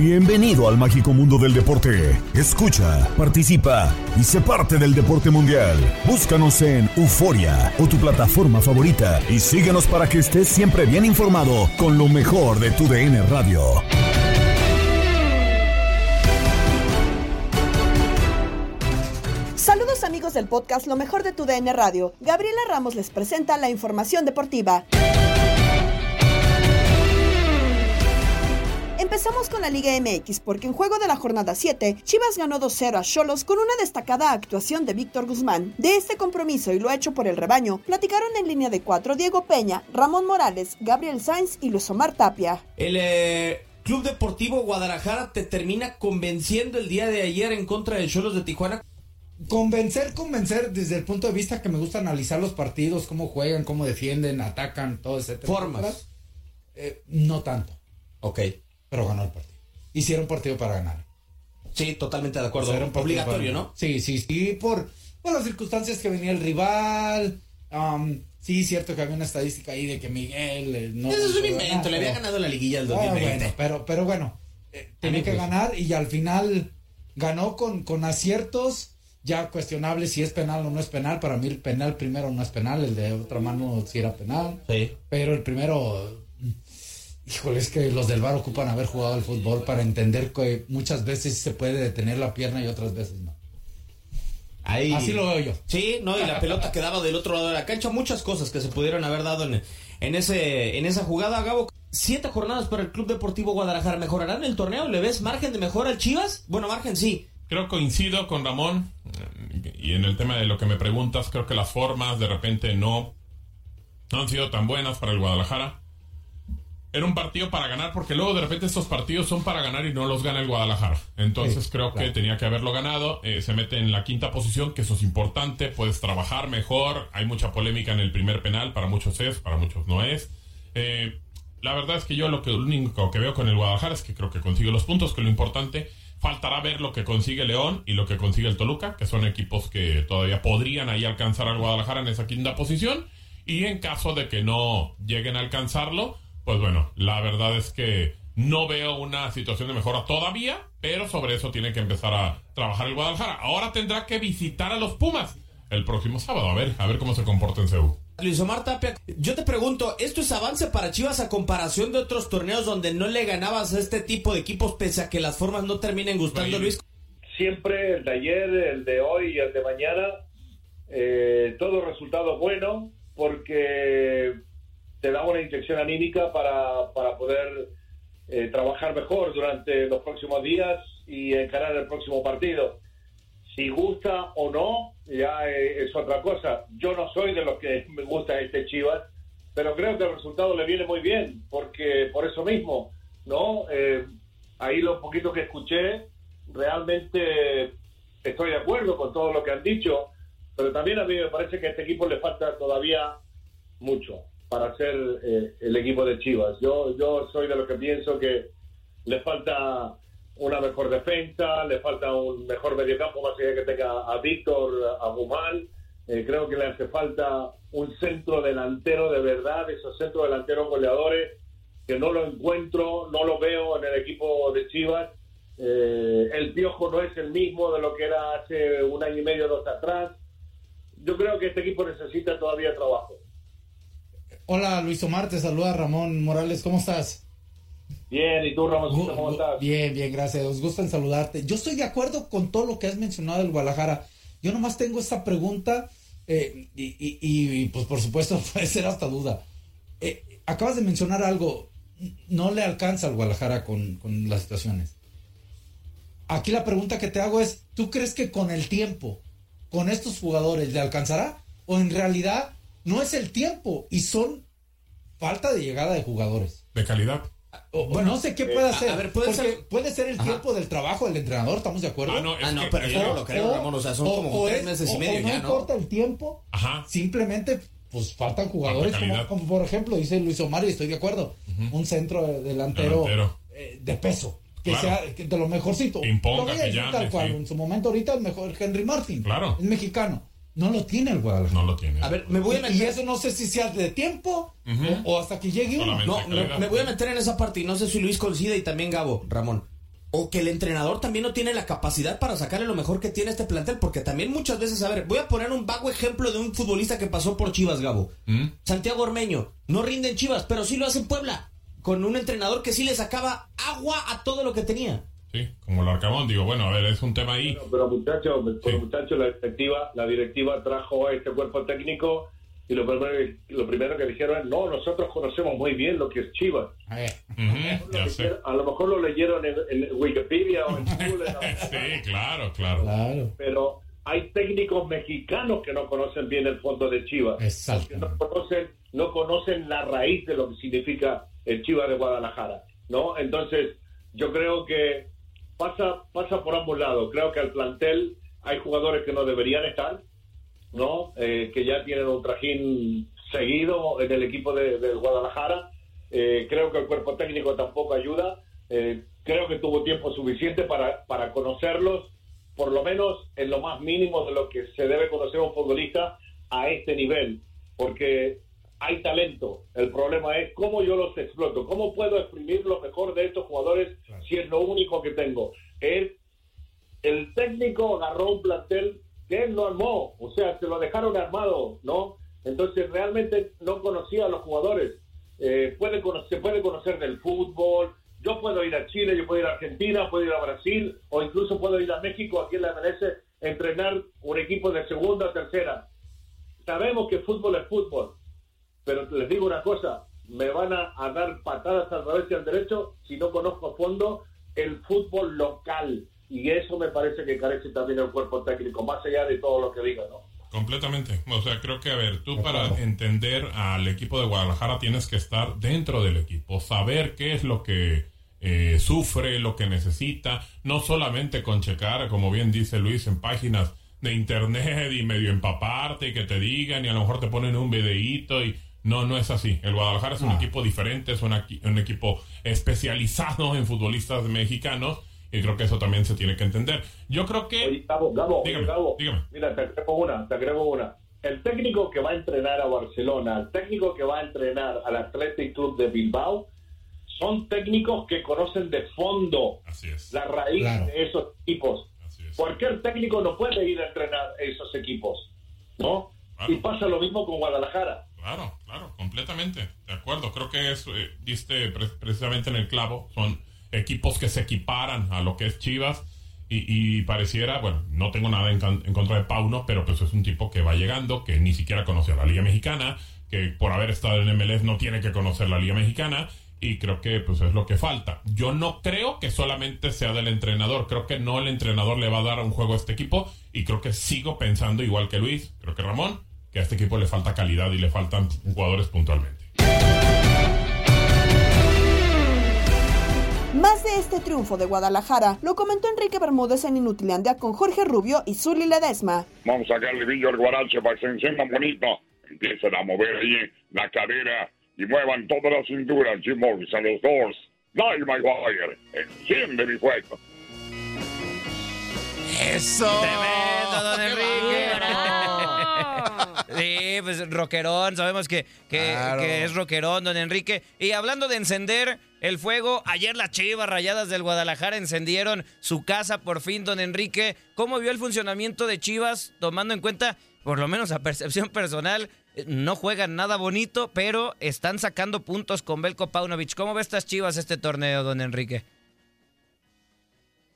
Bienvenido al mágico mundo del deporte. Escucha, participa y sé parte del deporte mundial. Búscanos en Euforia o tu plataforma favorita y síguenos para que estés siempre bien informado con lo mejor de tu DN Radio. Saludos amigos del podcast Lo mejor de tu DN Radio. Gabriela Ramos les presenta la información deportiva. Empezamos con la Liga MX porque en juego de la jornada 7, Chivas ganó 2-0 a Cholos con una destacada actuación de Víctor Guzmán. De este compromiso y lo hecho por el rebaño, platicaron en línea de cuatro Diego Peña, Ramón Morales, Gabriel Sainz y Luis Omar Tapia. El eh, Club Deportivo Guadalajara te termina convenciendo el día de ayer en contra de Cholos de Tijuana. Convencer, convencer desde el punto de vista que me gusta analizar los partidos, cómo juegan, cómo defienden, atacan, todo ese tema. Formas. Eh, no tanto, Ok. Pero ganó el partido. Hicieron partido para ganar. Sí, totalmente de acuerdo. O sea, era un Obligatorio, ¿no? Sí, sí, sí, por, por las circunstancias que venía el rival. um, sí, cierto que había una estadística ahí de que Miguel eh, no. Eso es un invento. ganar, Le había pero- ganado la liguilla Ah, 2020. bueno, pero, pero bueno, eh, tenía que pues. ganar y al final ganó con, con aciertos ya cuestionables si es penal o no es penal. Para mí el penal primero no es penal, el de otra mano sí era penal. Sí. Pero el primero, híjole, es que los del bar ocupan haber jugado al fútbol para entender que muchas veces se puede detener la pierna y otras veces no. Ahí- Así lo veo yo. Sí, no, y la pelota quedaba del otro lado de la cancha. Muchas cosas que se pudieron haber dado en, en, ese, en esa jugada, Gabo. Siete jornadas para el Club Deportivo Guadalajara. ¿Mejorarán el torneo? ¿Le ves margen de mejora al Chivas? Bueno, margen sí. Creo coincido con Ramón y en el tema de lo que me preguntas, creo que las formas de repente no, no han sido tan buenas para el Guadalajara. Era un partido para ganar porque luego de repente estos partidos son para ganar y no los gana el Guadalajara. Entonces Sí, creo claro. que tenía que haberlo ganado. eh, se mete en la quinta posición, que eso es importante. Puedes trabajar mejor. Hay mucha polémica en el primer penal. Para muchos es, para muchos no es. Eh, la verdad es que yo lo, que, lo único que veo con el Guadalajara es que creo que consigue los puntos, que lo importante. Faltará ver lo que consigue León y lo que consigue el Toluca, que son equipos que todavía podrían ahí alcanzar al Guadalajara en esa quinta posición. Y en caso de que no lleguen a alcanzarlo, pues bueno, la verdad es que no veo una situación de mejora todavía, pero sobre eso tiene que empezar a trabajar el Guadalajara. Ahora tendrá que visitar a los Pumas el próximo sábado, a ver, a ver cómo se comporta en Seúl. Luis Omar Tapia, yo te pregunto, ¿esto es avance para Chivas a comparación de otros torneos donde no le ganabas a este tipo de equipos pese a que las formas no terminen gustando, Luis? siempre el de ayer, el de hoy y el de mañana, eh, todo resultado bueno porque te da una inyección anímica para, para poder eh, trabajar mejor durante los próximos días y encarar el próximo partido. Si gusta o no, ya eh, es otra cosa. Yo no soy de los que me gusta este Chivas, pero creo que el resultado le viene muy bien, porque por eso mismo, ¿no? Eh, ahí lo poquito que escuché, realmente estoy de acuerdo con todo lo que han dicho, pero también a mí me parece que a este equipo le falta todavía mucho para ser eh, el equipo de Chivas. Yo, yo soy de lo que pienso que le falta una mejor defensa, le falta un mejor mediocampo, más allá que tenga a Víctor, a Guzmán. Eh, creo que le hace falta un centro delantero de verdad, esos centros delanteros goleadores, que no lo encuentro, no lo veo en el equipo de Chivas. Eh, el Piojo no es el mismo de lo que era hace un año y medio, dos atrás. Yo creo que este equipo necesita todavía trabajo. Hola Luis Omar, te saluda Ramón Morales, ¿cómo estás? Bien, ¿y tú Ramón? ¿Cómo estás? Bien, bien, gracias. Nos gusta en saludarte. Yo estoy de acuerdo con todo lo que has mencionado del Guadalajara. Yo nomás tengo esta pregunta eh, y, pues por supuesto puede ser hasta duda. Eh, acabas de mencionar algo, no le alcanza al Guadalajara con, con las situaciones. Aquí la pregunta que te hago es, ¿tú crees que con el tiempo, con estos jugadores, le alcanzará? ¿O en realidad no es el tiempo y son falta de llegada de jugadores. De calidad. bueno, no sé qué puede hacer. A ver, puede ser, puede ser el tiempo del trabajo del entrenador, ¿estamos de acuerdo? Ah, no, ah, no pero yo no lo creo, Ramón. O sea, son como tres meses y medio no ya, ¿no? importa el tiempo. Ajá. Simplemente, pues faltan jugadores como, por ejemplo, dice Luis Omar, y estoy de acuerdo. Un centro delantero, eh, de peso. Que sea de lo mejorcito. Imponga, que tal cual. En su momento ahorita el mejor Henry Martin. Claro. Es mexicano. No lo tiene el Guadalajara. No lo tiene. A ver, me voy a meter. Y eso no sé si sea de tiempo o, hasta que llegue uno. No, me, voy a meter en esa parte y no sé si Luis coincide y también Gabo, Ramón. O que el entrenador también no tiene la capacidad para sacarle lo mejor que tiene este plantel, porque también muchas veces, a ver, voy a poner un vago ejemplo de un futbolista que pasó por Chivas, Gabo. ¿Mm? Santiago Ormeño. No rinde en Chivas, pero sí lo hace en Puebla. Con un entrenador que sí le sacaba agua a todo lo que tenía. Sí, como el Arcamón, digo, bueno, a ver, es un tema ahí. pero muchachos, muchacho, la directiva, la directiva trajo a este cuerpo técnico y lo primero, lo primero que dijeron es, no, nosotros conocemos muy bien lo que es Chivas. a, lo mejor lo leyeron en, Wikipedia o en Google. sí, claro, claro, claro. Pero hay técnicos mexicanos que no conocen bien el fondo de Chivas. Exacto. No conocen, no conocen la raíz de lo que significa el Chivas de Guadalajara, ¿no? Entonces, yo creo que pasa, pasa por ambos lados. Creo que al plantel hay jugadores que no deberían estar, ¿no? Eh, que ya tienen un trajín seguido en el equipo de, Guadalajara. Eh, creo que el cuerpo técnico tampoco ayuda. Eh, creo que tuvo tiempo suficiente para, para conocerlos, por lo menos en lo más mínimo de lo que se debe conocer un futbolista a este nivel. Porque hay talento. El problema es cómo yo los exploto, cómo puedo exprimir lo mejor de estos jugadores si es lo único que tengo. El, el técnico agarró un plantel que él no armó, o sea, se lo dejaron armado, ¿no? Entonces realmente no conocía a los jugadores. Eh, puede se puede conocer del fútbol. Yo puedo ir a Chile, yo puedo ir a Argentina, puedo ir a Brasil o incluso puedo ir a México, aquí en la MLS, entrenar un equipo de segunda o tercera. Sabemos que fútbol es fútbol, pero les digo una cosa, me van a, dar patadas al revés y al derecho si no conozco a fondo el fútbol local. Y eso me parece que carece también el cuerpo técnico, más allá de todo lo que diga, ¿no? Completamente. O sea, creo que, a ver, tú para entender al equipo de Guadalajara tienes que estar dentro del equipo, saber qué es lo que eh, sufre, lo que necesita, no solamente con checar, como bien dice Luis, en páginas de internet y medio empaparte y que te digan y a lo mejor te ponen un videíto y no, no es así. El Guadalajara es un equipo diferente, es un, equipo especializado en futbolistas mexicanos y creo que eso también se tiene que entender. Yo creo que... Gabo, Gabo, dígame, Mira, te agrego una, te agrego una. El técnico que va a entrenar a Barcelona, el técnico que va a entrenar al Athletic Club de Bilbao, son técnicos que conocen de fondo la raíz de esos equipos. Cualquier técnico no puede ir a entrenar esos equipos, ¿no? Y pasa lo mismo con Guadalajara. Claro, claro, completamente. De acuerdo. Creo que es, eh, diste precisamente en el clavo. Son equipos que se equiparan a lo que es Chivas. Y, pareciera, bueno, no tengo nada en, contra de Pauno, pero pues es un tipo que va llegando, que ni siquiera conoce a la Liga Mexicana, que por haber estado en MLS no tiene que conocer la Liga Mexicana. Y creo que pues es lo que falta. Yo no creo que solamente sea del entrenador. Creo que no el entrenador le va a dar un juego a este equipo. Y creo que sigo pensando igual que Luis. Creo que Ramón que a este equipo le falta calidad y le faltan jugadores puntualmente. Más de este triunfo de Guadalajara lo comentó Enrique Bermúdez en Inutilandia con Jorge Rubio y Zuli Ledesma. Vamos a sacarle brillo al guarache para que se enciendan bonito. Empiecen a mover ahí la cadera y muevan toda la cintura, Jim Morrison, los Doors. Dale, my wire. Enciende mi fuego. ¡Eso! Sí, pues rockerón, sabemos que, que, Claro. que es rockerón, don Enrique. Y hablando de encender el fuego, ayer las chivas rayadas del Guadalajara encendieron su casa por fin, don Enrique. ¿Cómo vio el funcionamiento de Chivas, tomando en cuenta, por lo menos a percepción personal, no juegan nada bonito, pero están sacando puntos con Belko Paunovic? ¿Cómo ve estas chivas este torneo, don Enrique?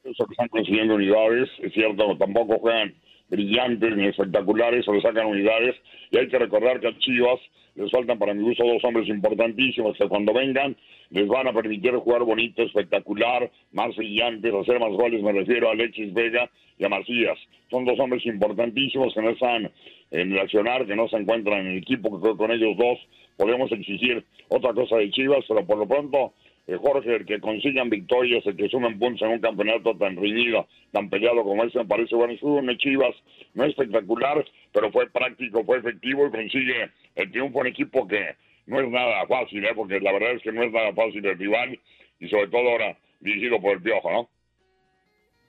Están consiguiendo unidades, es cierto, tampoco juegan brillantes ni espectaculares, solo sacan unidades. Y hay que recordar que a Chivas les faltan para mi gusto dos hombres importantísimos que cuando vengan les van a permitir jugar bonito, espectacular, más brillantes, hacer más goles. Me refiero a Alexis Vega y a Macías. Son dos hombres importantísimos que no están en el que no se encuentran en el equipo, que con ellos dos podemos exigir otra cosa de Chivas, pero por lo pronto Jorge, el que consigan victorias, el que sumen puntos en un campeonato tan reñido, tan peleado como este, me parece bueno. Estuvo en Chivas, no espectacular, pero fue práctico, fue efectivo y consigue el triunfo en equipo que no es nada fácil, ¿eh? porque la verdad es que no es nada fácil el rival y sobre todo ahora dirigido por el Piojo, ¿no?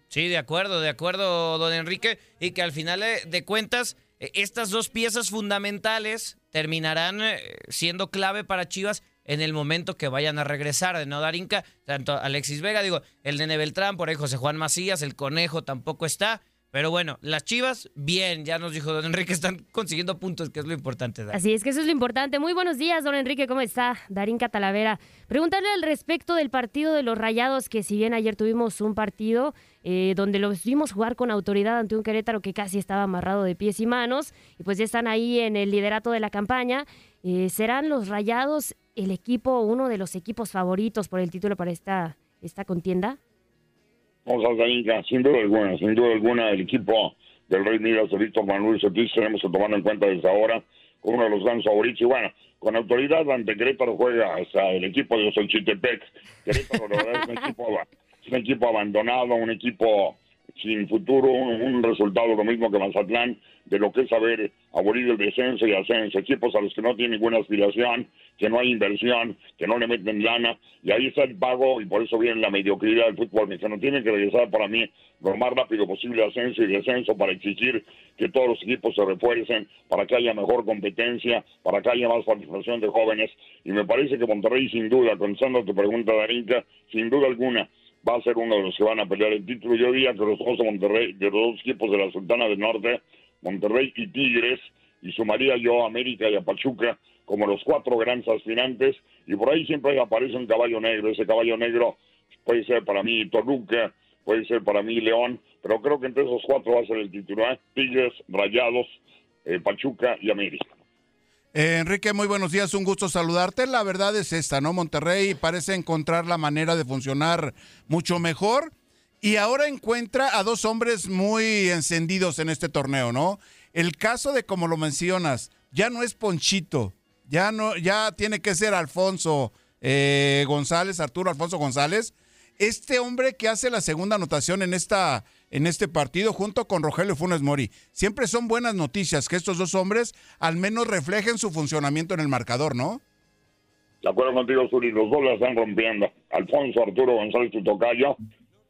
Sí, de acuerdo, de acuerdo, don Enrique, y que al final eh, de cuentas eh, estas dos piezas fundamentales terminarán eh, siendo clave para Chivas en el momento que vayan a regresar de no dar Inca, tanto Alexis Vega, digo, el Nene Beltrán, por ahí José Juan Macías, el Conejo tampoco está, pero bueno, las Chivas, bien, ya nos dijo don Enrique, están consiguiendo puntos, que es lo importante. Así es que eso es lo importante. Muy buenos días, don Enrique, ¿cómo está? Darín Catalavera. Preguntarle al respecto del partido de los Rayados, que si bien ayer tuvimos un partido eh, donde los vimos jugar con autoridad ante un Querétaro que casi estaba amarrado de pies y manos, y pues ya están ahí en el liderato de la campaña, eh, ¿serán los Rayados el equipo, uno de los equipos favoritos por el título para esta, esta contienda? Vamos a Zaninka, sin duda alguna, sin duda alguna, el equipo del Rey Midas Víctor Manuel Solís tenemos que tomarlo en cuenta desde ahora como uno de los grandes favoritos. Y bueno, con autoridad ante Querétaro juega el equipo de Xochitepec. Querétaro, la verdad, es un equipo, es un equipo abandonado, un equipo sin futuro, un, resultado lo mismo que Mazatlán, de lo que es haber abolido el descenso y ascenso, equipos a los que no tienen ninguna aspiración, que no hay inversión, que no le meten lana, y ahí está el pago, y por eso viene la mediocridad del fútbol mexicano. Tiene que regresar para mí lo más rápido posible ascenso y descenso para exigir que todos los equipos se refuercen, para que haya mejor competencia, para que haya más participación de jóvenes, y me parece que Monterrey sin duda, contestando a tu pregunta, Darinka, sin duda alguna, va a ser uno de los que van a pelear el título. Yo diría que los dos Monterrey, de los dos equipos de la Sultana del Norte, Monterrey y Tigres, y sumaría yo a América y a Pachuca como los cuatro grandes aspirantes, y por ahí siempre aparece un caballo negro. Ese caballo negro puede ser para mí Toluca, puede ser para mí León, pero creo que entre esos cuatro va a ser el titular: Tigres, Rayados, eh, Pachuca y América. Eh, Enrique, muy buenos días, un gusto saludarte. La verdad es esta, ¿no? Monterrey parece encontrar la manera de funcionar mucho mejor y ahora encuentra a dos hombres muy encendidos en este torneo, ¿no? El caso de como lo mencionas, ya no es Ponchito, ya no, ya tiene que ser Alfonso eh, González, Arturo Alfonso González. Este hombre que hace la segunda anotación en esta en este partido junto con Rogelio Funes Mori. Siempre son buenas noticias que estos dos hombres al menos reflejen su funcionamiento en el marcador, ¿no? De acuerdo contigo, Zuri, los dos la están rompiendo. Alfonso Arturo González Tutocayo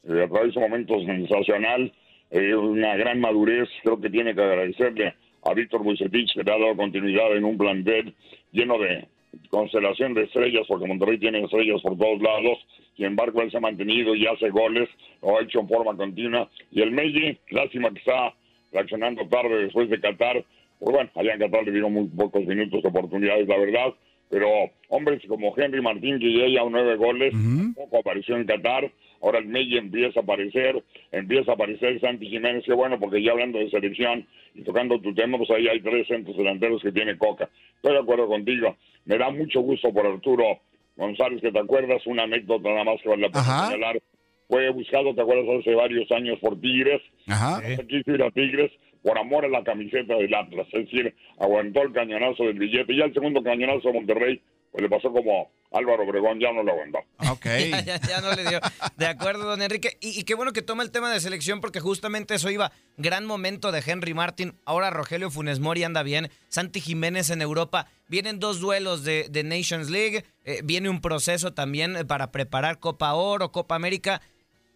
eh, atraviesa un momento sensacional, eh, una gran madurez. Creo que tiene que agradecerle a Víctor Bucetich, que le ha dado continuidad en un plantel lleno de constelación de estrellas, porque Monterrey tiene estrellas por todos lados. Sin embargo, él se ha mantenido y hace goles, lo ha hecho en forma continua. Y el Meiji, lástima que está reaccionando tarde después de Qatar. Pues bueno, allá en Qatar le dieron muy pocos minutos de oportunidades, la verdad. Pero hombres como Henry Martín, que ya lleva nueve goles, poco apareció en Qatar. Ahora el Meiji empieza a aparecer, empieza a aparecer Santi Jiménez, que bueno, porque ya hablando de selección y tocando tu tema, pues ahí hay tres centros delanteros que tiene Coca. Estoy de acuerdo contigo. Me da mucho gusto por Arturo González, que te acuerdas, una anécdota nada más que vale la pena señalar. Fue buscado, te acuerdas, hace varios años por Tigres. Ajá. Se quiso ir a Tigres por amor a la camiseta del Atlas. Es decir, aguantó el cañonazo del billete. Y ya el segundo cañonazo de Monterrey pues le pasó como Álvaro Obregón, ya no lo aguantó. Ok. ya, ya- ya no le dio. De acuerdo, don Enrique. Y, y qué bueno que toma el tema de selección porque justamente eso iba. Gran momento de Henry Martin. Ahora Rogelio Funes Mori anda bien. Santi Jiménez en Europa. Vienen dos duelos de, de Nations League. Eh, viene un proceso también eh, para preparar Copa Oro, Copa América.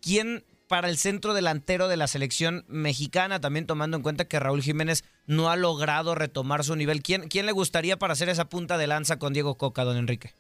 ¿Quién para el centro delantero de la selección mexicana, también tomando en cuenta que Raúl Jiménez no ha logrado retomar su nivel? ¿Quién, quién le gustaría para hacer esa punta de lanza con Diego Coca, don Enrique?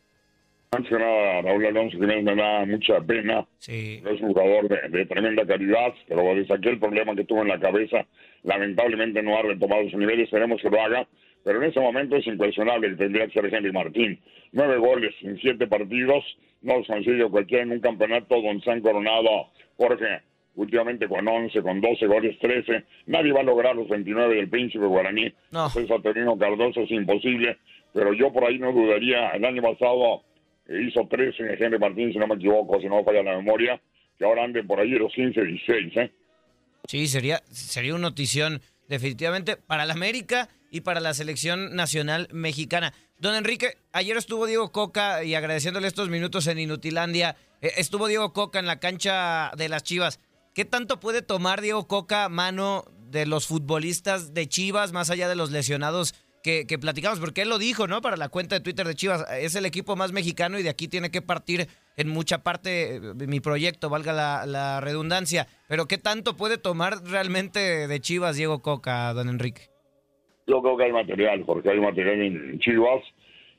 Antes que nada, Raúl Alonso Jiménez me da mucha pena. Sí. Es un jugador de, de tremenda calidad, pero desde aquel problema que tuvo en la cabeza, lamentablemente no ha retomado su nivel. Esperemos que lo haga. Pero en ese momento es impresionable que tendría que ser Henry Martín. Nueve goles en siete partidos. No los consigue cualquiera en un campeonato donde se han coronado Jorge. Últimamente con 11, con 12 goles, 13. Nadie va a lograr los 29 del Príncipe Guaraní. No. Torino Cardoso es imposible. Pero yo por ahí no dudaría. El año pasado hizo 13 Henry Martín, si no me equivoco, si no me falla la memoria. Que ahora ande por ahí los 15, 16, ¿eh? Sí, sería, sería una notición definitivamente para la América y para la selección nacional mexicana. Don Enrique, ayer estuvo Diego Coca y agradeciéndole estos minutos en Inutilandia, eh, estuvo Diego Coca en la cancha de las Chivas. ¿Qué tanto puede tomar Diego Coca mano de los futbolistas de Chivas, más allá de los lesionados que, platicamos? Porque él lo dijo, ¿no? Para la cuenta de Twitter de Chivas, es el equipo más mexicano y de aquí tiene que partir en mucha parte eh, mi proyecto, valga la, la redundancia. Pero ¿qué tanto puede tomar realmente de Chivas Diego Coca, don Enrique? Yo creo que hay material, porque hay material en Chivas.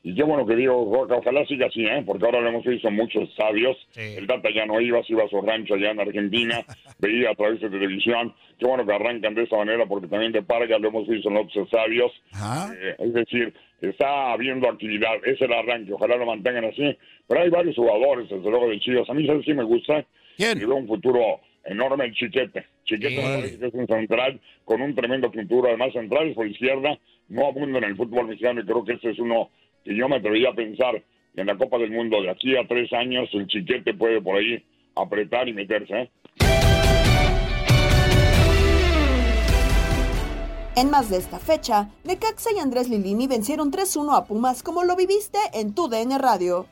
Y qué bueno que digo, Roca, ojalá siga así, ¿eh? porque ahora lo hemos visto en muchos estadios. El Tata ya no iba, se iba a su rancho allá en Argentina, veía a través de televisión. Qué bueno que arrancan de esa manera, porque también de Parga lo hemos visto en otros estadios. Eh, es decir, está habiendo actividad, es el arranque, ojalá lo mantengan así. Pero hay varios jugadores, desde luego, de Chivas. A mí, ¿sabes si me gusta? Y veo un futuro enorme el Chiquete. Chiquete que es un central con un tremendo futuro. Además, centrales por izquierda no abundan en el fútbol mexicano y creo que este es uno que yo me atrevería a pensar que en la Copa del Mundo de aquí a tres años el Chiquete puede por ahí apretar y meterse. ¿eh? En más de esta fecha, Necaxa y Andrés Lilini vencieron 3-1 a Pumas como lo viviste en tu DN Radio.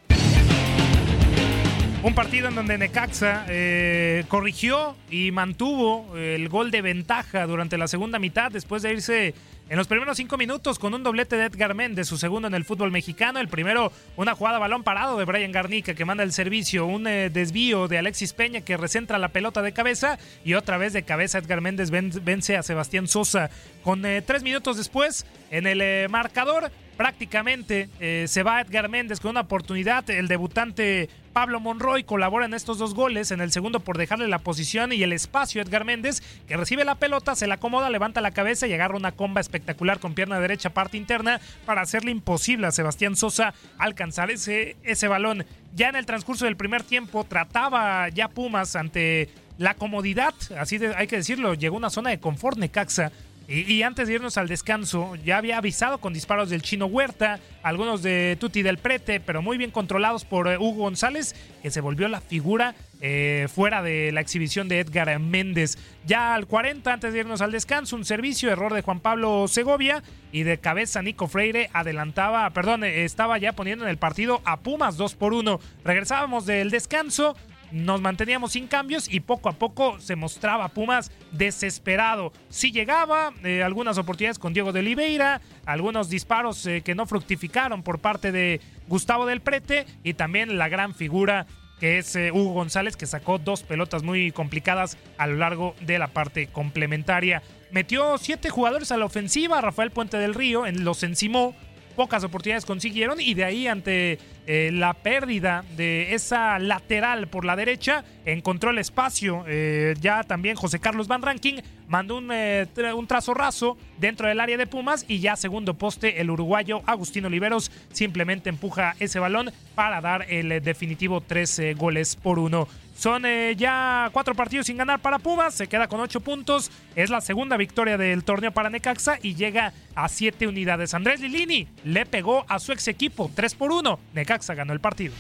Un partido en donde Necaxa eh, corrigió y mantuvo el gol de ventaja durante la segunda mitad después de irse en los primeros cinco minutos con un doblete de Edgar Méndez, su segundo en el fútbol mexicano. El primero, una jugada balón parado de Brian Garnica que manda el servicio, un eh, desvío de Alexis Peña que recentra la pelota de cabeza y otra vez de cabeza Edgar Méndez ven- vence a Sebastián Sosa. Con eh, tres minutos después, en el eh, marcador, prácticamente eh, se va Edgar Méndez con una oportunidad. El debutante Pablo Monroy colabora en estos dos goles. En el segundo por dejarle la posición y el espacio a Edgar Méndez, que recibe la pelota, se la acomoda, levanta la cabeza y agarra una comba espectacular con pierna derecha, parte interna, para hacerle imposible a Sebastián Sosa alcanzar ese, ese balón. Ya en el transcurso del primer tiempo trataba ya Pumas ante la comodidad, así de- hay que decirlo, llegó a una zona de confort Necaxa. Y, antes de irnos al descanso, ya había avisado con disparos del Chino Huerta, algunos de Tuti del Prete, pero muy bien controlados por eh, Hugo González, que se volvió la figura eh, fuera de la exhibición de Edgar Méndez. Ya al 40, antes de irnos al descanso, un servicio, error de Juan Pablo Segovia, y de cabeza Nico Freire adelantaba, perdón, eh, estaba ya poniendo en el partido a Pumas 2 por 1. Regresábamos del descanso, nos manteníamos sin cambios y poco a poco se mostraba Pumas desesperado. Sí llegaba, eh, algunas oportunidades con Diego de Oliveira, algunos disparos eh, que no fructificaron por parte de Gustavo del Prete y también la gran figura que es eh, Hugo González, que sacó dos pelotas muy complicadas a lo largo de la parte complementaria. Metió siete jugadores a la ofensiva, Rafael Puente del Río en, los encimó, pocas oportunidades consiguieron y de ahí ante eh, la pérdida de esa lateral por la derecha encontró el espacio eh, ya también José Carlos Van Ranking mandó un, eh, un trazo raso dentro del área de Pumas y ya segundo poste el uruguayo Agustín Oliveros simplemente empuja ese balón para dar el eh, definitivo 13 goles por uno son eh, ya cuatro partidos sin ganar para Pumas, se queda con ocho puntos, es la segunda victoria del torneo para Necaxa y llega a siete unidades. Andrés Lilini le pegó a su ex equipo 3 por 1. Necaxa ganó el partido.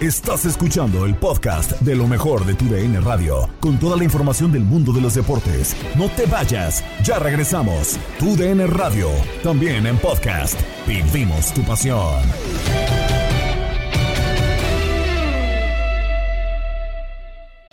Estás escuchando el podcast de lo mejor de tu DN Radio, con toda la información del mundo de los deportes. No te vayas, ya regresamos. Tu DN Radio, también en podcast. Vivimos tu pasión.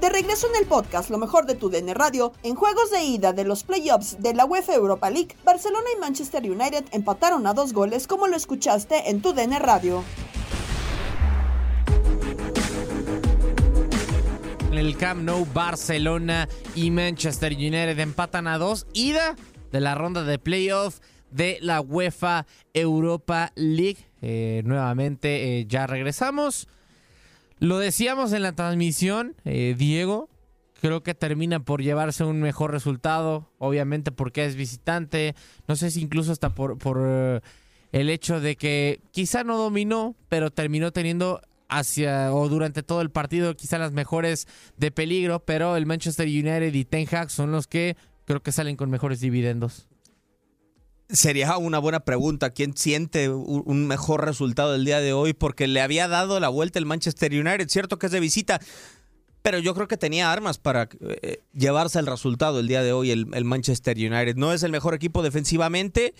De regreso en el podcast Lo mejor de tu DN Radio, en juegos de ida de los playoffs de la UEFA Europa League, Barcelona y Manchester United empataron a dos goles como lo escuchaste en tu DN Radio. En el Camp Nou, Barcelona y Manchester United empatan a dos. Ida de la ronda de playoff de la UEFA Europa League. Eh, nuevamente eh, ya regresamos. Lo decíamos en la transmisión, eh, Diego, creo que termina por llevarse un mejor resultado, obviamente porque es visitante, no sé si incluso hasta por, por eh, el hecho de que quizá no dominó, pero terminó teniendo hacia o durante todo el partido quizá las mejores de peligro, pero el Manchester United y Ten Hag son los que creo que salen con mejores dividendos. Sería una buena pregunta. ¿Quién siente un mejor resultado el día de hoy? Porque le había dado la vuelta el Manchester United. Cierto que es de visita, pero yo creo que tenía armas para eh, llevarse el resultado el día de hoy el, Manchester United. No es el mejor equipo defensivamente.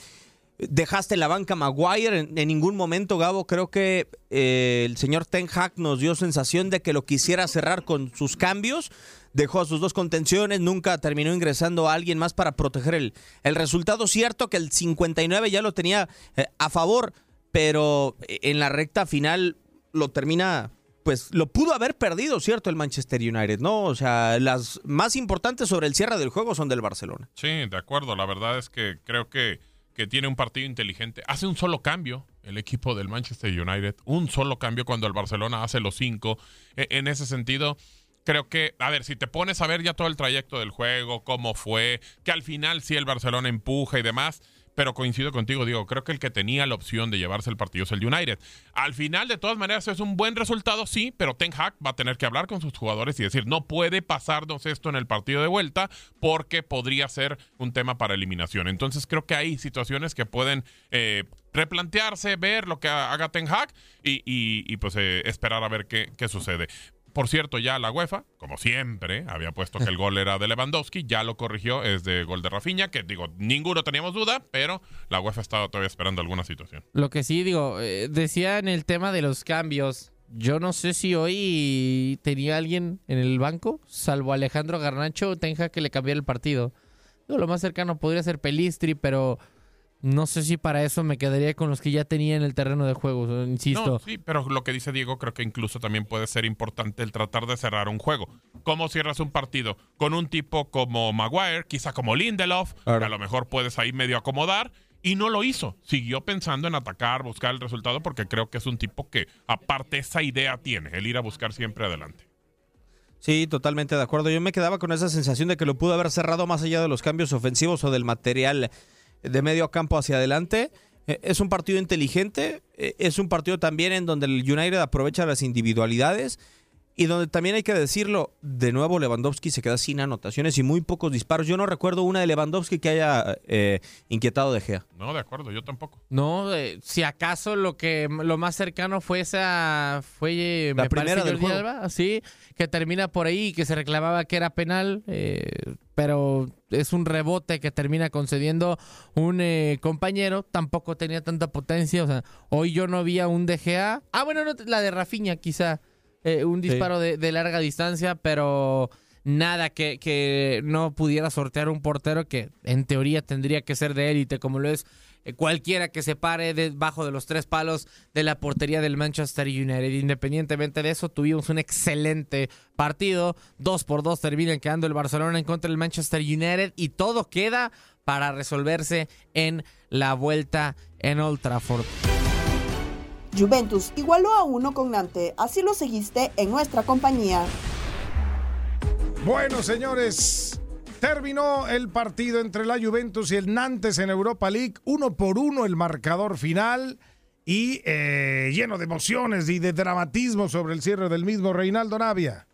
Dejaste la banca Maguire en, ningún momento, Gabo. Creo que eh, el señor Ten Hag nos dio sensación de que lo quisiera cerrar con sus cambios dejó a sus dos contenciones, nunca terminó ingresando a alguien más para proteger el, el resultado. Cierto que el 59 ya lo tenía eh, a favor, pero en la recta final lo termina pues lo pudo haber perdido, ¿cierto? El Manchester United, ¿no? O sea, las más importantes sobre el cierre del juego son del Barcelona. Sí, de acuerdo. La verdad es que creo que, que tiene un partido inteligente. Hace un solo cambio el equipo del Manchester United. Un solo cambio cuando el Barcelona hace los cinco. E, en ese sentido, creo que, a ver, si te pones a ver ya todo el trayecto del juego, cómo fue, que al final sí el Barcelona empuja y demás, pero coincido contigo, digo, creo que el que tenía la opción de llevarse el partido es el United. Al final, de todas maneras, es un buen resultado, sí, pero Ten Hag va a tener que hablar con sus jugadores y decir, no puede pasarnos esto en el partido de vuelta porque podría ser un tema para eliminación. Entonces creo que hay situaciones que pueden eh, replantearse, ver lo que haga Ten Hag y, pues eh, esperar a ver qué, qué sucede. Por cierto, ya la UEFA, como siempre, había puesto que el gol era de Lewandowski, ya lo corrigió, es de gol de Rafinha, que digo, ninguno teníamos duda, pero la UEFA estaba todavía esperando alguna situación. Lo que sí, digo, eh, decía en el tema de los cambios, yo no sé si hoy tenía alguien en el banco, salvo Alejandro Garnacho, tenga que le cambiara el partido. lo más cercano podría ser Pelistri, pero no sé si para eso me quedaría con los que ya tenía en el terreno de juego, insisto. No, sí, pero lo que dice Diego creo que incluso también puede ser importante el tratar de cerrar un juego. ¿Cómo cierras un partido? Con un tipo como Maguire, quizá como Lindelof, que a lo mejor puedes ahí medio acomodar, y no lo hizo. Siguió pensando en atacar, buscar el resultado, porque creo que es un tipo que aparte esa idea tiene, el ir a buscar siempre adelante. Sí, totalmente de acuerdo. Yo me quedaba con esa sensación de que lo pudo haber cerrado más allá de los cambios ofensivos o del material de medio campo hacia adelante. Eh, es un partido inteligente, eh, es un partido también en donde el United aprovecha las individualidades y donde también hay que decirlo, de nuevo Lewandowski se queda sin anotaciones y muy pocos disparos. Yo no recuerdo una de Lewandowski que haya eh, inquietado de Gea. No, de acuerdo, yo tampoco. No, si acaso lo que lo más cercano fue esa fue la primera del juego. sí, que termina por ahí que se reclamaba que era penal, pero es un rebote que termina concediendo un eh, compañero, tampoco tenía tanta potencia, o sea, hoy yo no vi a un DGA, ah bueno, la de Rafiña quizá, eh, un disparo de, larga distancia, pero nada que, que no pudiera sortear un portero que en teoría tendría que ser de élite como lo es eh, cualquiera que se pare debajo de los tres palos de la portería del Manchester United. Independientemente de eso, tuvimos un excelente partido. Dos por dos terminan quedando el Barcelona en contra del Manchester United y todo queda para resolverse en la vuelta en Old Trafford. Juventus igualó a uno con Nantes, así lo seguiste en nuestra compañía. Bueno, señores, terminó el partido entre la Juventus y el Nantes en Europa League. Uno por uno el marcador final y eh, lleno de emociones y de dramatismo sobre el cierre del mismo Reinaldo Navia.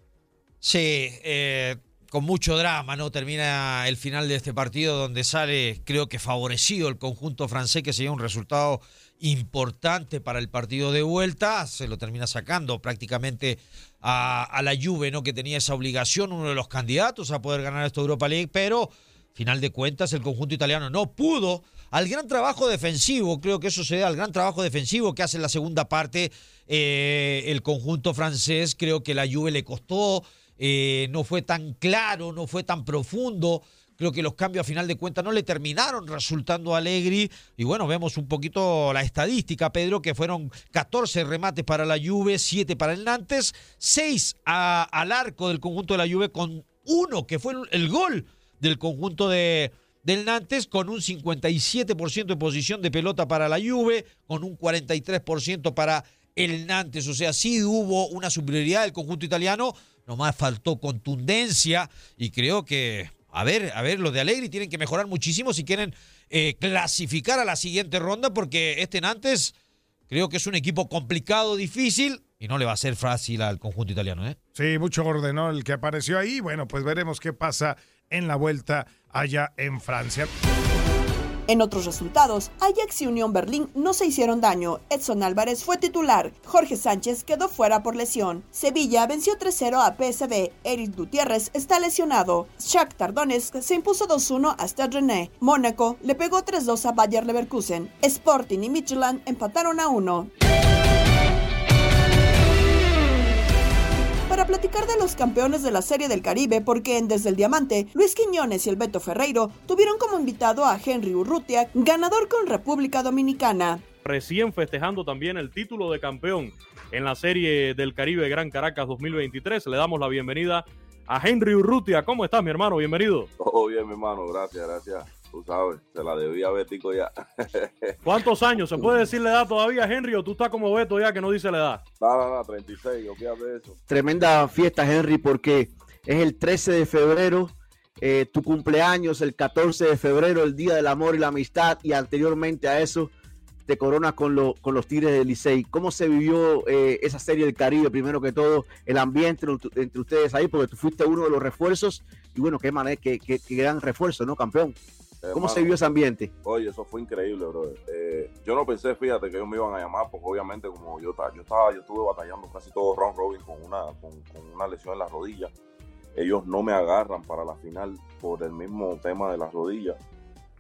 Sí, eh, con mucho drama, ¿no? Termina el final de este partido donde sale, creo que favorecido el conjunto francés, que sería un resultado importante para el partido de vuelta. Se lo termina sacando prácticamente a, la Juve, ¿no? Que tenía esa obligación, uno de los candidatos a poder ganar esta Europa League, pero final de cuentas el conjunto italiano no pudo. Al gran trabajo defensivo, creo que eso se da al gran trabajo defensivo que hace en la segunda parte eh, el conjunto francés. Creo que la Juve le costó, eh, no fue tan claro, no fue tan profundo. Creo que los cambios a final de cuentas no le terminaron resultando a. Y bueno, vemos un poquito la estadística, Pedro, que fueron 14 remates para la Juve, 7 para el Nantes, 6 al arco del conjunto de la Juve con uno que fue el gol del conjunto de, del Nantes con un 57% de posición de pelota para la Juve, con un 43% para el Nantes. O sea, sí hubo una superioridad del conjunto italiano, nomás faltó contundencia y creo que, a ver, a ver, los de Allegri tienen que mejorar muchísimo si quieren eh, clasificar a la siguiente ronda porque este Nantes creo que es un equipo complicado, difícil y no le va a ser fácil al conjunto italiano. ¿eh? Sí, mucho orden, ¿no? El que apareció ahí. Bueno, pues veremos qué pasa en la vuelta allá en Francia. En otros resultados, Ajax y Unión Berlín no se hicieron daño. Edson Álvarez fue titular. Jorge Sánchez quedó fuera por lesión. Sevilla venció 3-0 a PSV. Eric Gutiérrez está lesionado. Shakhtar Donetsk se impuso 2-1 a Stade René. Mónaco le pegó 3-2 a Bayer Leverkusen. Sporting y Midtjylland empataron a 1. Para platicar de los campeones de la Serie del Caribe, porque en Desde el Diamante, Luis Quiñones y el Beto Ferreiro tuvieron como invitado a Henry Urrutia, ganador con República Dominicana. Recién festejando también el título de campeón en la Serie del Caribe Gran Caracas 2023, le damos la bienvenida a Henry Urrutia. ¿Cómo estás, mi hermano? Bienvenido. Todo bien, mi hermano. Gracias, gracias tú sabes, se la debía a Betico ya. ¿Cuántos años? ¿Se puede decir la edad todavía, Henry, o tú estás como Beto ya que no dice la edad? No, no, no, 36, de eso. Tremenda fiesta, Henry, porque es el 13 de febrero, eh, tu cumpleaños, el 14 de febrero, el Día del Amor y la Amistad, y anteriormente a eso te coronas con, lo, con los Tigres del Licey. ¿Cómo se vivió eh, esa serie del Caribe, primero que todo, el ambiente entre, ustedes ahí? Porque tú fuiste uno de los refuerzos, y bueno, qué manera, qué, qué gran refuerzo, ¿no, campeón? ¿Cómo se vio ese ambiente? Oye, eso fue increíble, bro. Eh, yo no pensé, fíjate, que ellos me iban a llamar, porque obviamente como yo, yo estaba, yo estuve batallando casi todo round robin con una, con, una lesión en la rodilla. Ellos no me agarran para la final por el mismo tema de las rodillas.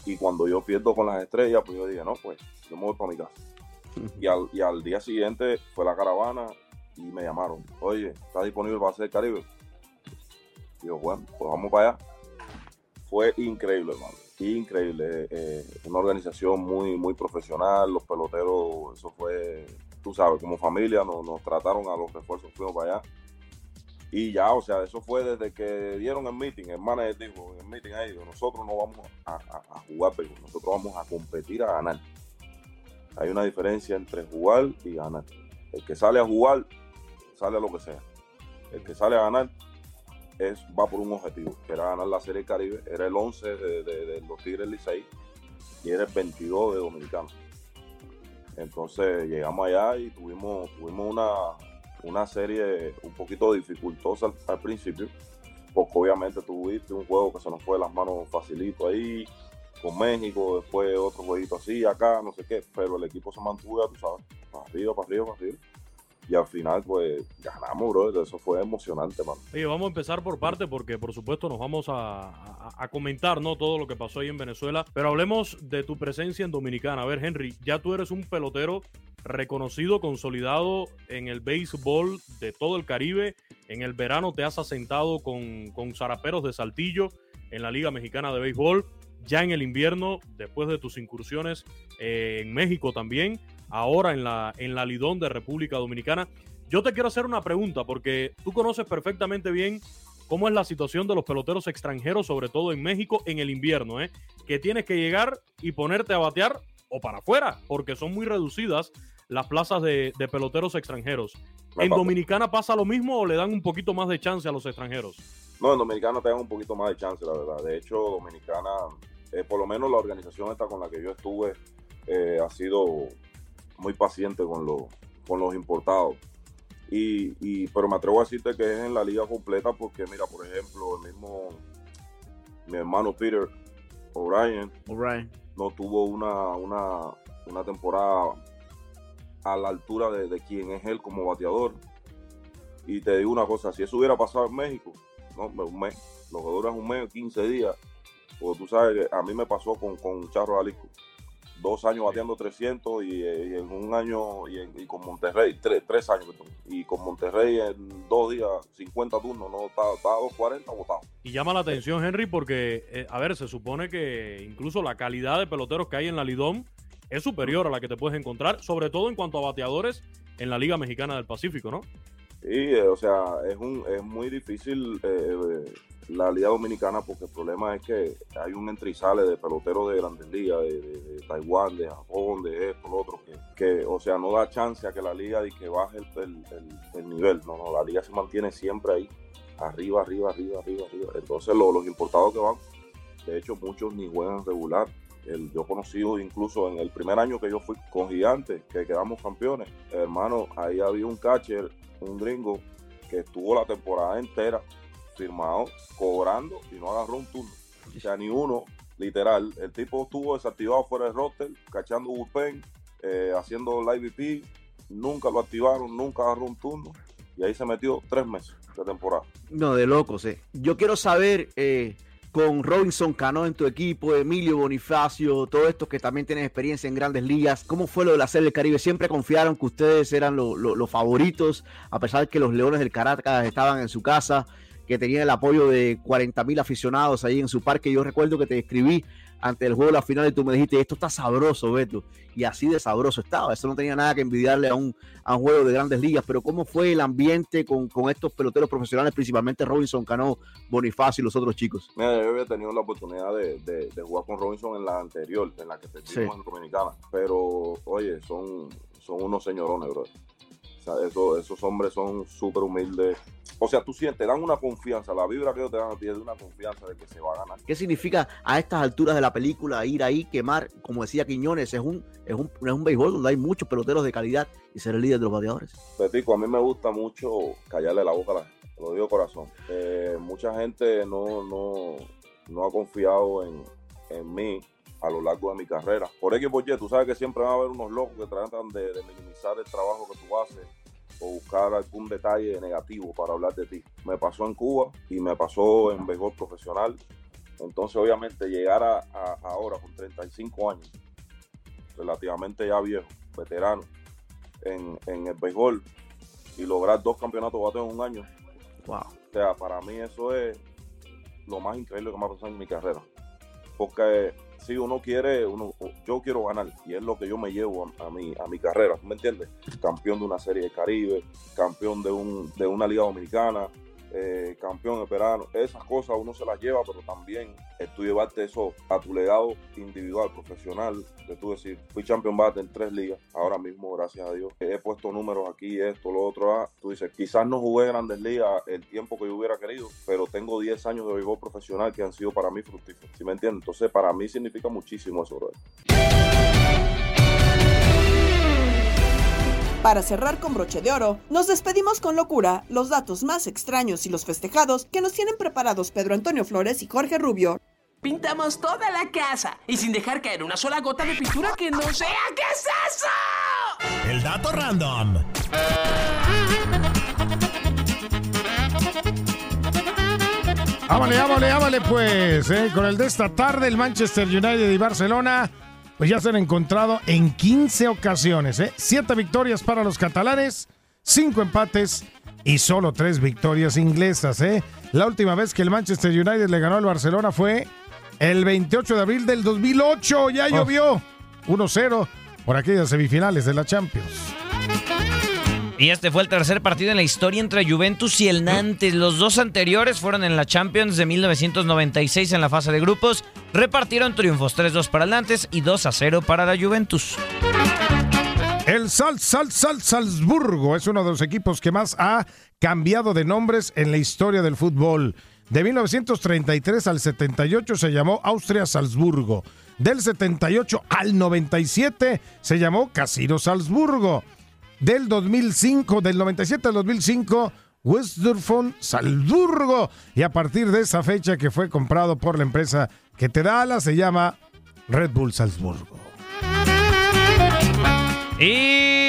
Y cuando yo pierdo con las estrellas, pues yo dije, no, pues yo me voy para mi casa. y, al, y al día siguiente fue la caravana y me llamaron. Oye, ¿está disponible para hacer Caribe? Y yo, bueno, pues vamos para allá. Fue increíble, hermano increíble, eh, una organización muy, muy profesional, los peloteros, eso fue, tú sabes, como familia nos, trataron a los refuerzos, fuimos para allá. Y ya, o sea, eso fue desde que dieron el meeting, el manager dijo, el meeting ahí, nosotros no vamos a, jugar, pero nosotros vamos a competir a ganar. Hay una diferencia entre jugar y ganar. El que sale a jugar, sale a lo que sea. El que sale a ganar, es, va por un objetivo, que era ganar la Serie Caribe. Era el 11 de, los Tigres Licey y era el 22 de Dominicano. Entonces llegamos allá y tuvimos, tuvimos una, una serie un poquito dificultosa al, principio, porque obviamente tuviste un juego que se nos fue de las manos facilito ahí, con México, después otro jueguito así, acá, no sé qué, pero el equipo se mantuvo, tú sabes, para arriba, para arriba, para arriba y al final pues ganamos, bro. Eso fue emocionante, man. Oye, vamos a empezar por parte porque por supuesto nos vamos a, comentar, ¿no? Todo lo que pasó ahí en Venezuela, pero hablemos de tu presencia en Dominicana. A ver, Henry, ya tú eres un pelotero reconocido, consolidado en el béisbol de todo el Caribe. En el verano te has asentado con, con zaraperos de Saltillo en la Liga Mexicana de Béisbol. Ya en el invierno, después de tus incursiones eh, en México también, ahora en la, en la Lidón de República Dominicana. Yo te quiero hacer una pregunta porque tú conoces perfectamente bien cómo es la situación de los peloteros extranjeros, sobre todo en México en el invierno, ¿eh? que tienes que llegar y ponerte a batear o para afuera, porque son muy reducidas las plazas de, de peloteros extranjeros. ¿En Dominicana pasa lo mismo o le dan un poquito más de chance a los extranjeros? No, en Dominicana te dan un poquito más de chance, la verdad. De hecho, Dominicana, eh, por lo menos la organización esta con la que yo estuve, eh, ha sido muy paciente con, los con los importados. Y, y- pero me atrevo a decirte que es en la liga completa porque, mira, por ejemplo, el mismo, mi hermano Peter O'Brien, no tuvo una, una, una temporada a la altura de, de quien es él como bateador. Y te digo una cosa, si eso hubiera pasado en México, no, un mes, lo que dura es un mes, 15 días, porque tú sabes que a mí me pasó con, con Charro Jalisco, dos años bateando 300 y, eh, y en un año, y, en- y con Monterrey, tres, tres años, y con Monterrey en dos días, 50 turnos, no, estaba, estaba 240 votado. Y llama la atención, Henry, porque, eh, a ver, se supone que incluso la calidad de peloteros que hay en la Lidom es superior a la que te puedes encontrar, sobre todo en cuanto a bateadores en la Liga Mexicana del Pacífico, ¿no? Sí, eh, o sea, es, un, es muy difícil eh, la Liga Dominicana porque el problema es que hay un sale de peloteros de grandes ligas, de, de- de Taiwán, de Japón, de esto, lo otro, que, o sea, no da chance a que la liga y que baje el, el- el- el nivel. No, no, la liga se mantiene siempre ahí, arriba, arriba, arriba, arriba, arriba. Entonces lo- los importados que van, de hecho muchos ni juegan regular. El, yo conocido incluso en el primer año que yo fui con Gigantes, que quedamos campeones, hermano, ahí había un catcher, un gringo, que estuvo la temporada entera firmado, cobrando y no agarró un turno. O sea, ni uno, literal. El tipo estuvo desactivado fuera del roster, cachando bullpen, eh, haciendo live VP, nunca lo activaron, nunca agarró un turno y ahí se metió tres meses de temporada. No, de locos, eh. Yo quiero saber, eh, con Robinson Cano en tu equipo, Emilio Bonifacio, todos estos que también tienen experiencia en grandes ligas, ¿cómo fue lo de la Serie del Caribe? ¿Siempre confiaron que ustedes eran lo- lo- los favoritos, a pesar que los Leones del Caracas estaban en su casa, que tenían el apoyo de 40 mil aficionados ahí en su parque? Yo recuerdo que te escribí ante el juego de la final y tú me dijiste, esto está sabroso, Beto. Y así de sabroso estaba. Eso no tenía nada que envidiarle a un, a un juego de grandes ligas. Pero ¿cómo fue el ambiente con, con estos peloteros profesionales, principalmente Robinson Cano, Bonifacio y los otros chicos? Mira, yo había tenido la oportunidad de, de- de jugar con Robinson en la anterior, en la que perdimos Sí. en Dominicana. Pero, oye, son, son unos señorones, bro. O sea, eso- esos hombres son súper humildes. O sea, tú sientes, te dan una confianza. La vibra que ellos te dan a ti es una confianza de que se va a ganar. ¿Qué significa a estas alturas de la película ir ahí, quemar? Como decía Quiñones, es un, es un, es un béisbol donde hay muchos peloteros de calidad y ser el líder de los bateadores. Petico, a mí me gusta mucho callarle la boca a la gente, lo digo de corazón. Eh, mucha gente no, no, no ha confiado en, en mí a lo largo de mi carrera. Por X por Y, tú sabes que siempre va a haber unos locos que tratan de, de minimizar el trabajo que tú haces o buscar algún detalle negativo para hablar de ti. Me pasó en Cuba y me pasó en béisbol profesional. Entonces, obviamente, llegar a, a- ahora con 35 años, relativamente ya viejo, veterano, en, en el béisbol y lograr dos campeonatos bateo en un año. Wow. O sea, para mí eso es lo más increíble que me ha pasado en mi carrera. Porque si uno quiere, uno, yo quiero ganar y es lo que yo me llevo a, mi, a mi carrera, ¿tú me entiendes? Campeón de una serie de Caribe, campeón de, un, de una liga dominicana, eh, campeón de verano, esas cosas uno se las lleva, pero también es tú llevarte eso a tu legado individual, profesional, de tú decir, fui campeón bate en tres ligas, ahora mismo, gracias a Dios, he puesto números aquí, esto, lo otro, ah. tú dices, quizás no jugué grandes ligas el tiempo que yo hubiera querido, pero tengo 10 años de béisbol profesional que han sido para mí fructíferos, ¿sí me entiendes? Entonces, para mí significa muchísimo eso, brother. Para cerrar con broche de oro, nos despedimos con locura, los datos más extraños y los festejados que nos tienen preparados Pedro Antonio Flores y Jorge Rubio. Pintamos toda la casa y sin dejar caer una sola gota de pintura que no sea. ¿Qué es eso? El dato random. Ámale, ámale, ámale, pues. eh, Con el de esta tarde, el Manchester United y Barcelona, pues ya se han encontrado en 15 ocasiones. ¿eh? Siete victorias para los catalanes, cinco empates y solo tres victorias inglesas. ¿eh? La última vez que el Manchester United le ganó al Barcelona fue el 28 de abril del 2008. Ya llovió 1-0 por aquellas semifinales de la Champions. Y este fue el tercer partido en la historia entre Juventus y el Nantes. Los dos anteriores fueron en la Champions de 1996 en la fase de grupos. Repartieron triunfos 3-2 para el Nantes y 2-0 para la Juventus. El El Sal, Sal, Sal, Salzburgo es uno de los equipos que más ha cambiado de nombres en la historia del fútbol. De 1933 al 78 se llamó Austria Salzburgo. Del 78 al 97 se llamó Casino Salzburgo. Del 2005, del 97 al 2005, Westdorfon Salzburgo. Y a partir de esa fecha que fue comprado por la empresa que te da alas, se llama Red Bull Salzburgo. Y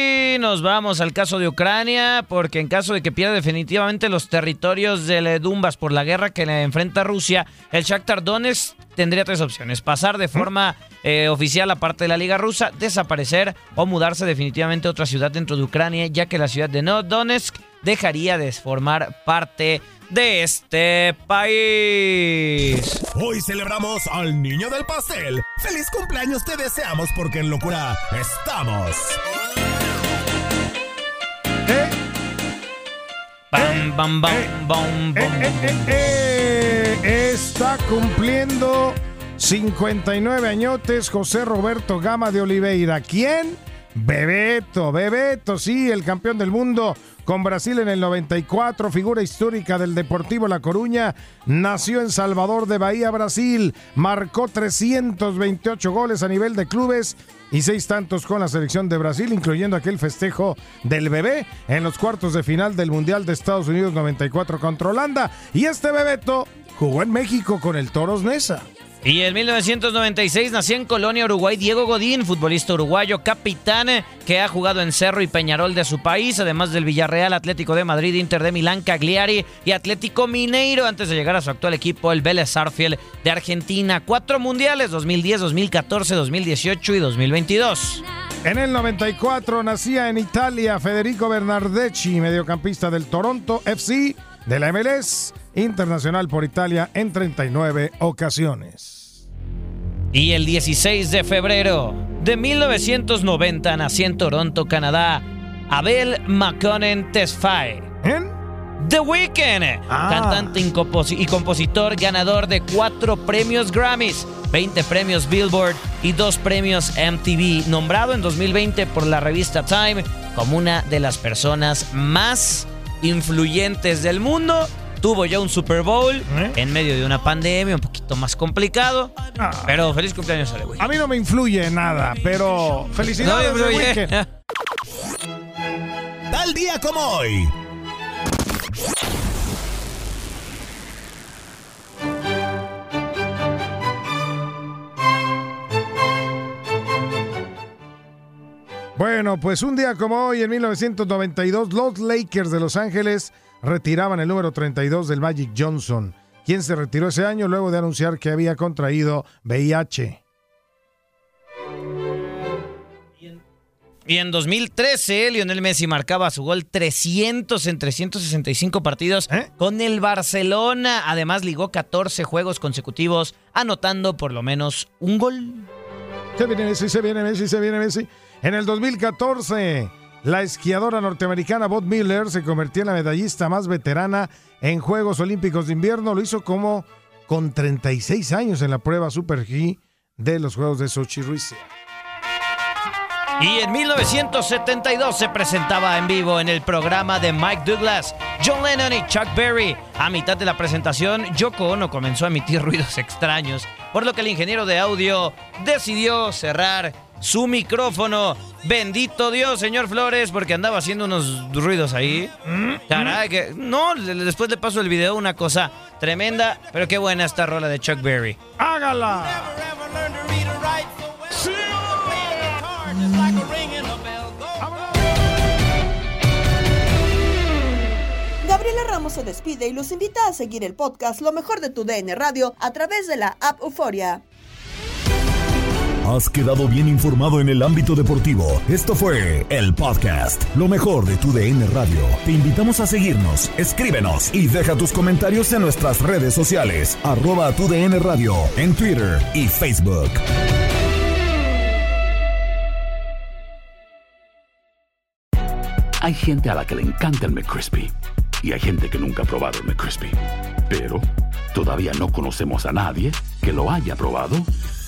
nos vamos al caso de Ucrania, porque en caso de que pierda definitivamente los territorios de Dumbas por la guerra que le enfrenta Rusia, el Shakhtar Donetsk tendría tres opciones: pasar de forma eh, oficial a parte de la Liga Rusa, desaparecer o mudarse definitivamente a otra ciudad dentro de Ucrania, ya que la ciudad de Donetsk dejaría de formar parte de este país. Hoy celebramos al niño del pastel. ¡Feliz cumpleaños te deseamos porque en locura estamos! Bam, bam, bam, bam, bam. Está cumpliendo 59 añotes José Roberto Gama de Oliveira. ¿Quién? Bebeto, Bebeto, sí, el campeón del mundo con Brasil en el 94, figura histórica del Deportivo La Coruña, nació en Salvador de Bahía, Brasil, marcó 328 goles a nivel de clubes y seis tantos con la selección de Brasil, incluyendo aquel festejo del bebé en los cuartos de final del Mundial de Estados Unidos 94 contra Holanda. Y este Bebeto jugó en México con el Toros Nesa. Y en 1996 nació en Colonia, Uruguay, Diego Godín, futbolista uruguayo, capitán que ha jugado en Cerro y Peñarol de su país, además del Villarreal, Atlético de Madrid, Inter de Milán, Cagliari y Atlético Mineiro, antes de llegar a su actual equipo, el Vélez Sarfield de Argentina. Cuatro mundiales, 2010, 2014, 2018 y 2022. En el 94 nacía en Italia Federico Bernardeschi, mediocampista del Toronto FC de la MLS, internacional por Italia en 39 ocasiones. Y el 16 de febrero de 1990 nació en Toronto, Canadá, Abel McConnell Tesfaye. The Weeknd, cantante y composi- y compositor ganador de cuatro premios Grammys, 20 premios Billboard y dos premios MTV, nombrado en 2020 por la revista Time como una de las personas más influyentes del mundo. Tuvo ya un Super Bowl en medio de una pandemia un poquito más complicado, pero feliz cumpleaños a The Weeknd. A mí no me influye nada, pero felicidades No influye. Weeknd. Tal día como hoy. Bueno, pues un día como hoy, en 1992, los Lakers de Los Ángeles retiraban el número 32 del Magic Johnson, quien se retiró ese año luego de anunciar que había contraído VIH. Y en 2013, Lionel Messi marcaba su gol 300 en 365 partidos con el Barcelona. Además, ligó 14 juegos consecutivos, anotando por lo menos un gol. Se viene Messi, se viene Messi, se viene Messi. En el 2014, la esquiadora norteamericana Bob Miller se convirtió en la medallista más veterana en Juegos Olímpicos de Invierno. Lo hizo como con 36 años en la prueba Super G de los Juegos de Sochi, Rusia. Y en 1972 se presentaba en vivo en el programa de Mike Douglas, John Lennon y Chuck Berry. A mitad de la presentación, Yoko Ono comenzó a emitir ruidos extraños, por lo que el ingeniero de audio decidió cerrar su micrófono. Bendito Dios, señor Flores, porque andaba haciendo unos ruidos ahí. Caray, que no, después le paso el video, una cosa tremenda, pero qué buena esta rola de Chuck Berry. ¡Hágala! Gabriela Ramos se despide y los invita a seguir el podcast Lo mejor de tu DN Radio a través de la app Euforia. Has quedado bien informado en el ámbito deportivo. Esto fue el podcast, lo mejor de tu DN Radio. Te invitamos a seguirnos, escríbenos y deja tus comentarios en nuestras redes sociales, arroba tu DN Radio, en Twitter y Facebook. Hay gente a la que le encanta el McCrispy y hay gente que nunca ha probado el McCrispy. Pero todavía no conocemos a nadie que lo haya probado